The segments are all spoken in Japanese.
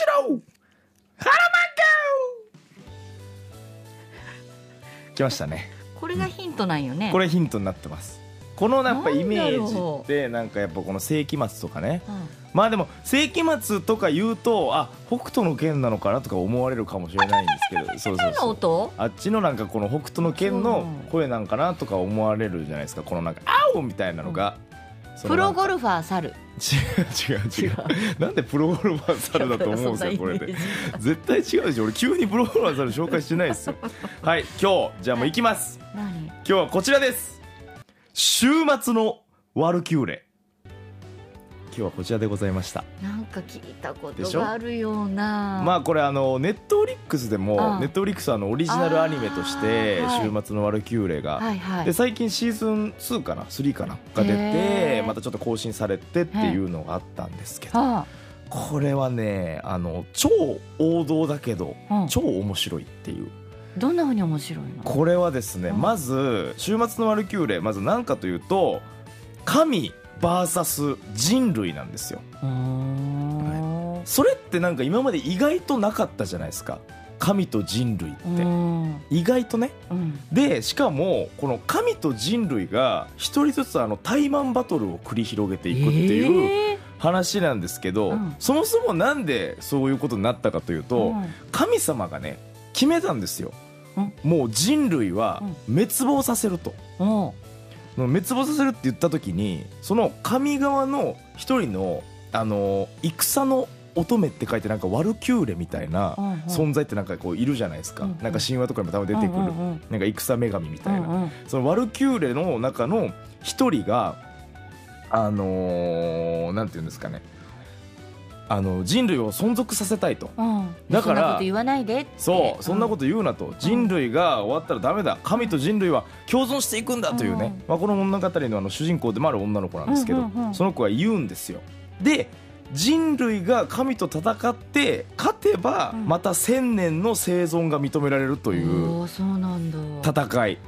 次郎ハラマンゴ来ましたね。これがヒントなんよね。これヒントになってます。このやっぱイメージってなんかやっぱこの世紀末とかね。うん。まあでも世紀末とか言うとあ北斗の拳なのかなとか思われるかもしれないんですけど。そうそう何のそう音？あっちのなんかこの北斗の拳の声なんかなとか思われるじゃないですか。このなんか「青!」みたいなのが、プロゴルファー猿。違う違う違う。なんでプロゴルファー猿だと思うんですよこれで。絶対違うでしょ。俺急にプロゴルファー猿紹介してないですよ。はい今日じゃあもう行きます。何？今日はこちらです。週末のワルキューレ今日はこちらでございました。なんか聞いたことがあるような。まあこれあのネットフリックスであもあネットフリックスはあのオリジナルアニメとして週末のワルキューレが。最近シーズン2かな3かな？が出てまたちょっと更新されてっていうのがあったんですけどあこれはねあの超王道だけど超面白いっていう。どんなふうに面白いの？これはですねうん。まず週末のワルキューレまず何かというと神 VS 人類なんですよ。うーん。それってなんか今まで意外となかったじゃないですか。神と人類って。うん。意外とね。うん。でしかもこの神と人類が一人ずつあのタイマンバトルを繰り広げていくっていうえ話なんですけど、うん。そもそもなんでそういうことになったかというーと、うん。神様がね決めたんですよ、うん。もう人類は滅亡させると、滅亡させるって言った時にその神側の一人のあの戦の乙女って書いてなんかワルキューレみたいな存在ってなんかこういるじゃないですか、うんうん。なんか神話とかにも多分出てくる、うんうんうん。なんか戦女神みたいな、うんうん。そのワルキューレの中の一人があのーなんて言うんですかねあの人類を存続させたいと。うん。だからそんなこと言わないでそうそんなこと言うなと、人類が終わったらダメだ。神と人類は共存していくんだというね、うん。まあ、この物語のあの主人公でもある女の子なんですけど、うんうんうん。その子が言うんですよ。で人類が神と戦って勝てばうん。また千年の生存が認められるという戦い。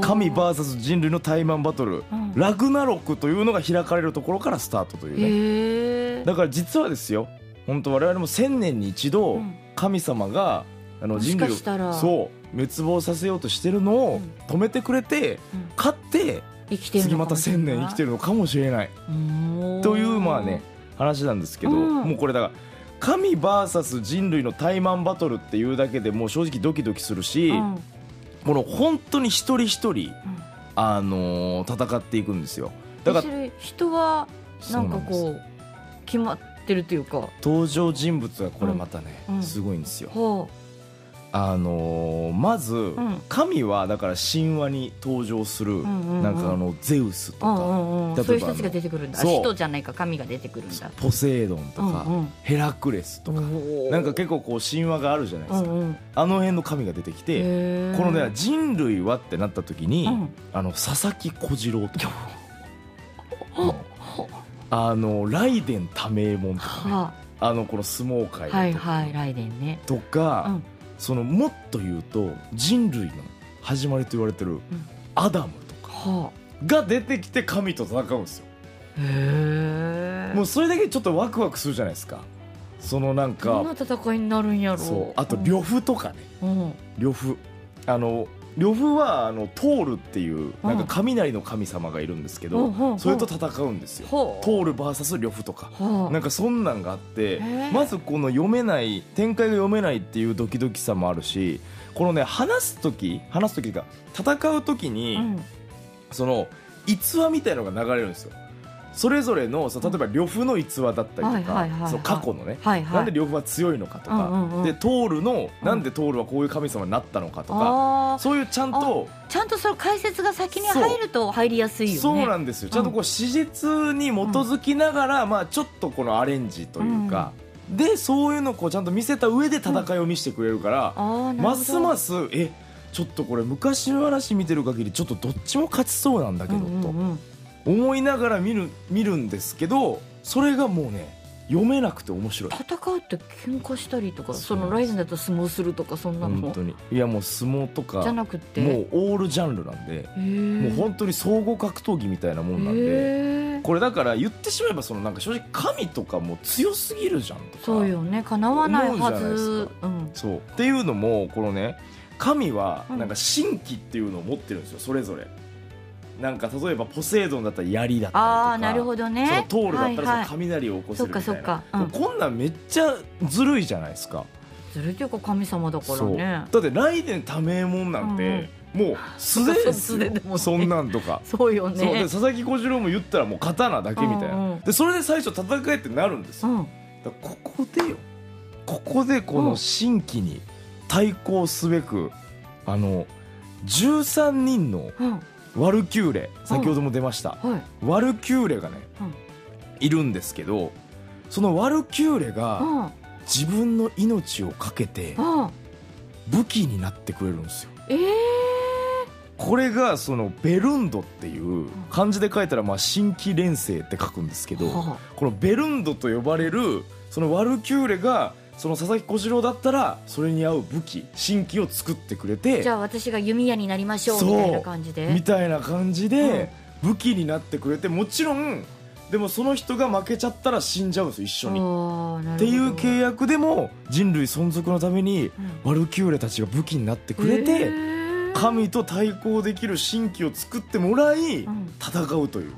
神 VS 人類の対マンバトル。うん。ラグナロクというのが開かれるところからスタートというねだから実はですよ本当我々も千年に一度うん。神様があの人類をそう滅亡させようとしてるのをうん。止めてくれてうん。勝って生きてる次また千年生きてるるのかもしれない。というまあね話なんですけどうん。もうこれだから神 VS 人類の対マンバトルっていうだけでもう正直ドキドキするしうん。この本当に一人一人うん。あのー戦っていくんですよ。だから人はなんかこう決まってるというか。登場人物がこれまたね、うん。すごいんですよ。ほあのーまず、ん。神はだから神話に登場する、うんうんうん。なんかあのゼウスとか、ううんうん。そういう人たちが出てくるんだ。人じゃないか神が出てくるんだ。ポセイドンとか、うんうん。ヘラクレスとか、なんか結構こう神話があるじゃないですか、うんうん。あの辺の神が出てきて、このね人類はってなった時に、うん。あの佐々木小次郎とか、う。んあの雷電多名門とかね。はあ。のこの相撲界あはいとか。はいライデンね。とか、うん。そのもっと言うと人類の始まりと言われてるアダムとかはが出てきて神と戦うんですよ。あへえ。もうそれだけでちょっとワクワクするじゃないですか。そのなんどんなか戦いになるんやろそう。あと呂布とかね。うん。呂布。あの呂布はあのトールっていうなんかうん雷の神様がいるんですけどそれと戦うんですよ。トール VS 呂布とか。はあなんかそんなんがあってまずこの読めない展開が読めないっていうドキドキさもあるしこのね話す時話す時が戦う時に、うん。その逸話みたいのが流れるんですよそれぞれのそう例えば呂布の逸話だったりはいとかそう過去のねはいはい。なんで呂布は強いのかとか、うんうんうん。でトールのなんでトールはこういう神様になったのかとか、そういうちゃんとちゃんとその解説が先に入ると入りやすいよね。そうなんですよ。ちゃんとこう史実に基づきながら、まあ、ちょっとこのアレンジというか、でそういうのをこうちゃんと見せた上で戦いを見せてくれるから、ますますえちょっとこれ昔の話見てる限りちょっとどっちも勝ちそうなんだけど、うんうんうん。と思いながら見る見るんですけどそれがもうね読めなくて面白い。戦うって喧嘩したりとかそのライズンだと相撲するとかそんなの本当に。いやもう相撲とかじゃなくて？もうオールジャンルなんでうもう本当に総合格闘技みたいなもんなんでへこれだから言ってしまえばそのなんか正直神とかも強すぎるじゃんとかそうよね。叶わないは思うじゃないですずか。うん。そう。っていうのもこのね神はうん。なんか神器っていうのを持ってるんですよそれぞれなんか例えばポセイドンだったら槍だったりとかああなるほどね。そのトールだったらそのはいはい。雷を起こせるみたいな、そっかそっか。うん。もうこんなんめっちゃずるいじゃないですか。ずるいというか神様だからね。だってライデン多名門なんて、もう素手です そう素手でもね。よそんなんとか。そうよそう。でね佐々木小次郎も言ったらもう刀だけみたいな、うんうんでそれで最初戦えってなるんですよ、うん。ここでよ。ここでこの新規に対抗すべく、あの13人のうんワルキューレ先ほども出ました、はい。ワルキューレがね、うん。いるんですけどそのワルキューレうがん。自分の命を懸けてうん。武器になってくれるんですよ。ええこれがそのベルンドっていう漢字で書いたらまあ新規連星って書くんですけど、はこのベルンドと呼ばれるそのワルキューレがその佐々木小次郎だったらそれに合う武器新規を作ってくれてじゃあ私が弓矢になりましょうみたいな感じで。みたいな感じで武器になってくれてもちろんでもその人が負けちゃったら死んじゃうんですよ一緒に。っていう契約でも人類存続のためにうん。ワルキューレたちが武器になってくれて、神と対抗できる新規を作ってもらいうん。戦うという。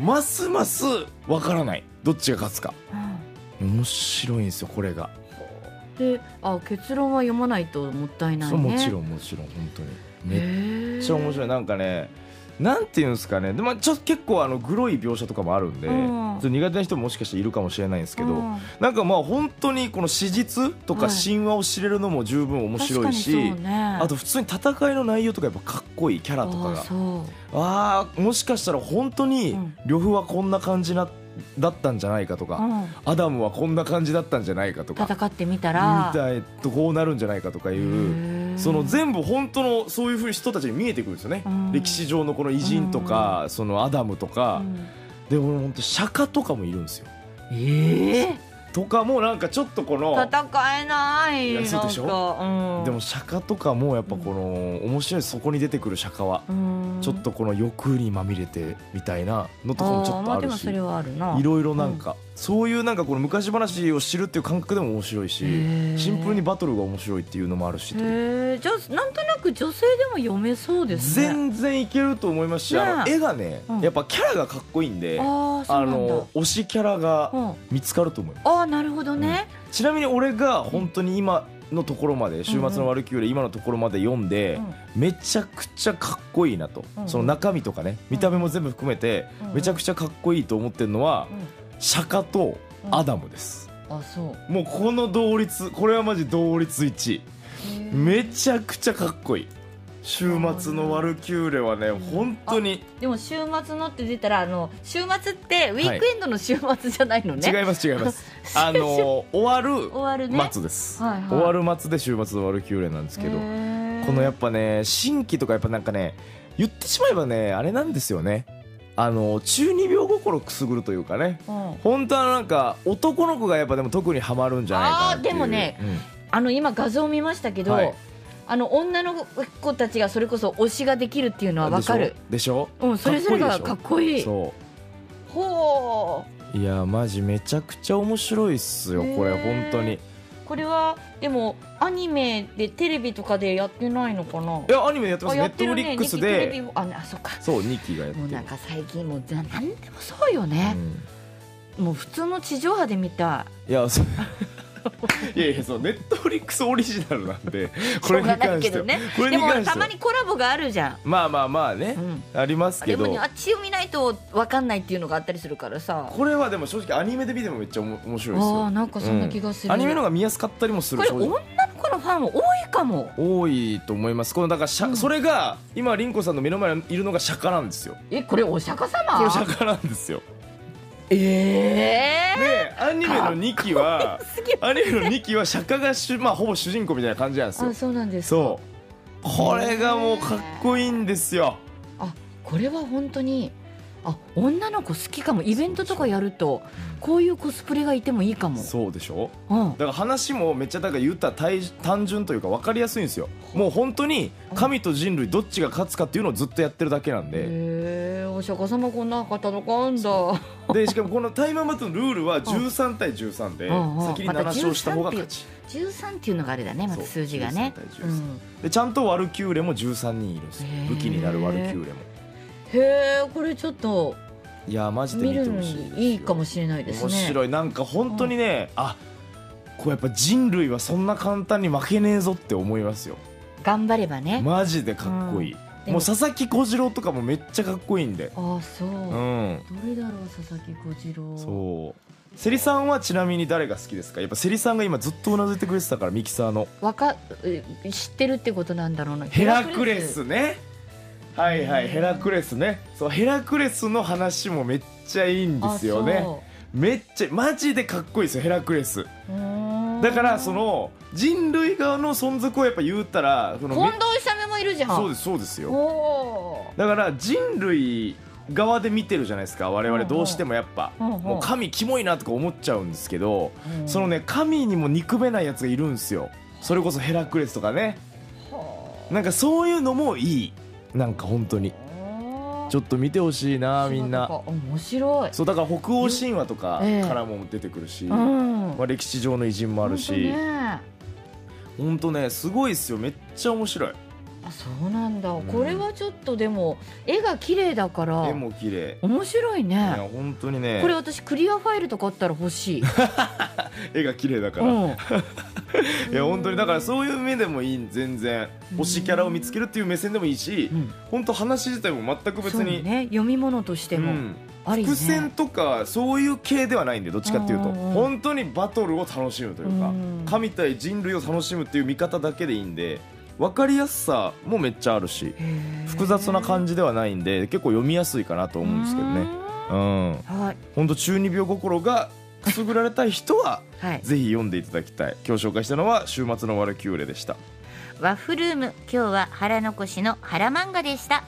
ますますわからない。どっちが勝つか面白いんですよこれが、であ結論は読まないともったいないね。そうもちろんもちろん本当に。めっめちゃ面白い。なんかねなんていうんですかね。でもちょっと結構あのグロい描写とかもあるんで、うん。苦手な人ももしかしているかもしれないんですけど、なんかまあ本当にこの史実とかはい。神話を知れるのも十分面白いし、確かにそうね、あと普通に戦いの内容とかやっぱかっこいいキャラとかあがああもしかしたら本当にうん。呂布はこんな感じなだったんじゃないかとか、うん。アダムはこんな感じだったんじゃないかとか戦ってみたら。みたいとこうなるんじゃないかとかいうその全部本当のそういうふうに人たちに見えてくるんですよね、うん。歴史上のこの偉人とか、そのアダムとか、で俺本当釈迦とかもいるんですよ。ええとかもなんかちょっとこの戦えないでしょ？うん。でも釈迦とかもやっぱこの面白いそこに出てくる釈迦はうん。ちょっとこの欲にまみれてみたいなのとかもちょっとまあるしいろいろなんか、そういうなんかこの昔話を知るっていう感覚でも面白いしシンプルにバトルが面白いっていうのもあるしじゃあなんとなく女性でも読めそうですね。全然いけると思いますし、あの絵がね、うん。やっぱキャラがかっこいいんであの推しキャラがうん見つかると思います、ああなるほどね、ちなみに俺が本当に今のところまで「週末のワルキューレ」今のところまで読んで、うん。めちゃくちゃかっこいいなと、うん。その中身とかね見た目も全部含めて、うん。めちゃくちゃかっこいいと思ってるのは、釈迦とアダムです、あそう。もうこの同率これはマジ同率1位めちゃくちゃかっこいい。週末のワルキューレはね本当に。でも週末のって出たらあの週末ってウィークエンドの週末じゃないのね、違います違います。あの終わる終わるね。末です、はいはい。終わる末で週末のワルキューレなんですけどこのやっぱね新規とかやっぱなんかね言ってしまえばねあれなんですよねあの中二病心くすぐるというかね。うん。本当はなんか男の子がやっぱでも特にハマるんじゃないかなでもねうん。あの今画像見ましたけど、はい。あの女の子たちがそれこそ推しができるっていうのはわかる。でしょ？うんそれぞれがかかっこいい。そほう。ういやマジめちゃくちゃ面白いっすよこれ本当にこれはでもアニメでテレビとかでやってないのかな？いやアニメやってます。ネットフリックスニキテレでビああそっか。そう2期がやってる。もうなんか最近もうななんでもそうよね。う、ん。もう普通の地上波で見た。いやそう いやいやそうネットフリックスオリジナルなんで これに関しては。でもたまにコラボがあるじゃん、まあまあまあね。う、ん、ありますけど。でもねあっちを見ないと分かんないっていうのがあったりするからさ。これはでも正直アニメで見てもめっちゃおも面白いですあよ。あなんかそんな気がする、アニメの方が見やすかったりもするこれ女の子のファンも多いかも。多いと思います。このだからしゃ、うん。それが今凛子さんの目の前にいるのが釈迦なんですよ。えこれお釈迦様？これ釈迦なんですよええでアニメの2期はアニメの2期は釈迦が主、まあ、ほぼ主人公みたいな感じなんですよ。あそうなんですか。そう。これがもうかっこいいんですよ。あこれは本当にあ女の子好きかも。イベントとかやるとこういうコスプレがいてもいいかも。そうでしょ？うん。だから話もめっちゃだから言ったら単単純というか分かりやすいんですよ。もう本当に神と人類どっちが勝つかっていうのをずっとやってるだけなんで。へえお釈迦様こんな方のかあんだでしかもこのタイマーマットのルールは13対13で先に7勝した方が勝ち。13っていうのがあれだねまた数字がね。13対13うん。でちゃんとワルキューレも13人いるんです武器になるワルキューレもへえこれちょっといやマジで見てほしいいいかもしれないですね。面白い。なんか本当にね、あこうやっぱ人類はそんな簡単に負けねえぞって思いますよ。頑張ればね。マジでかっこいい、でももう佐々木小次郎とかもめっちゃかっこいいんで。ああそう、うん。どれだろう佐々木小次郎。そう。セリさんはちなみに誰が好きですか？やっぱセリさんが今ずっとうなずいてくれてたからミキサーの。わかえ知ってるってことなんだろうな。ヘラクレスねはいはいヘラクレスね。そうヘラクレスの話もめっちゃいいんですよね。めっちゃマジでかっこいいですよヘラクレス。だからその人類側の存続をやっぱ言ったらその近藤勇もいるじゃん。そうですそうですよ。おだから人類側で見てるじゃないですか我々どうしてもやっぱ。うんうん。もう神キモいなとか思っちゃうんですけどーそのね神にも憎めないやつがいるんですよ。それこそヘラクレスとかね。なんかそういうのもいいなんか本当に。ちょっと見てほしいなみんな。面白い。そうだから北欧神話とかええ。からも出てくるし、うん。まあ、歴史上の偉人もあるし。本当ね。ねすごいですよ。めっちゃ面白い。あそうなんだ、ん。これはちょっとでも絵が綺麗だから。絵も綺麗。面白いいやね本当にね。これ私クリアファイルとかあったら欲しい、絵が綺麗だから、うん、いや本当にだからそういう目でもいい全然。推しキャラを見つけるっていう目線でもいいし、うん。本当話自体も全く別に、ね。読み物としてもうん。ね、伏線とかそういう系ではないんでどっちかっていうと。本当にバトルを楽しむというかうん。神対人類を楽しむっていう見方だけでいいんで分かりやすさもめっちゃあるし複雑な感じじではないんで結構読みやすいかなと思うんですけどね。うん。はい。本当中二病心がくすぐられたい人ははい。ぜひ読んでいただきたい。今日紹介したのは週末のワルキューレでした。ワッフルーム。今日は腹残しの腹漫画でした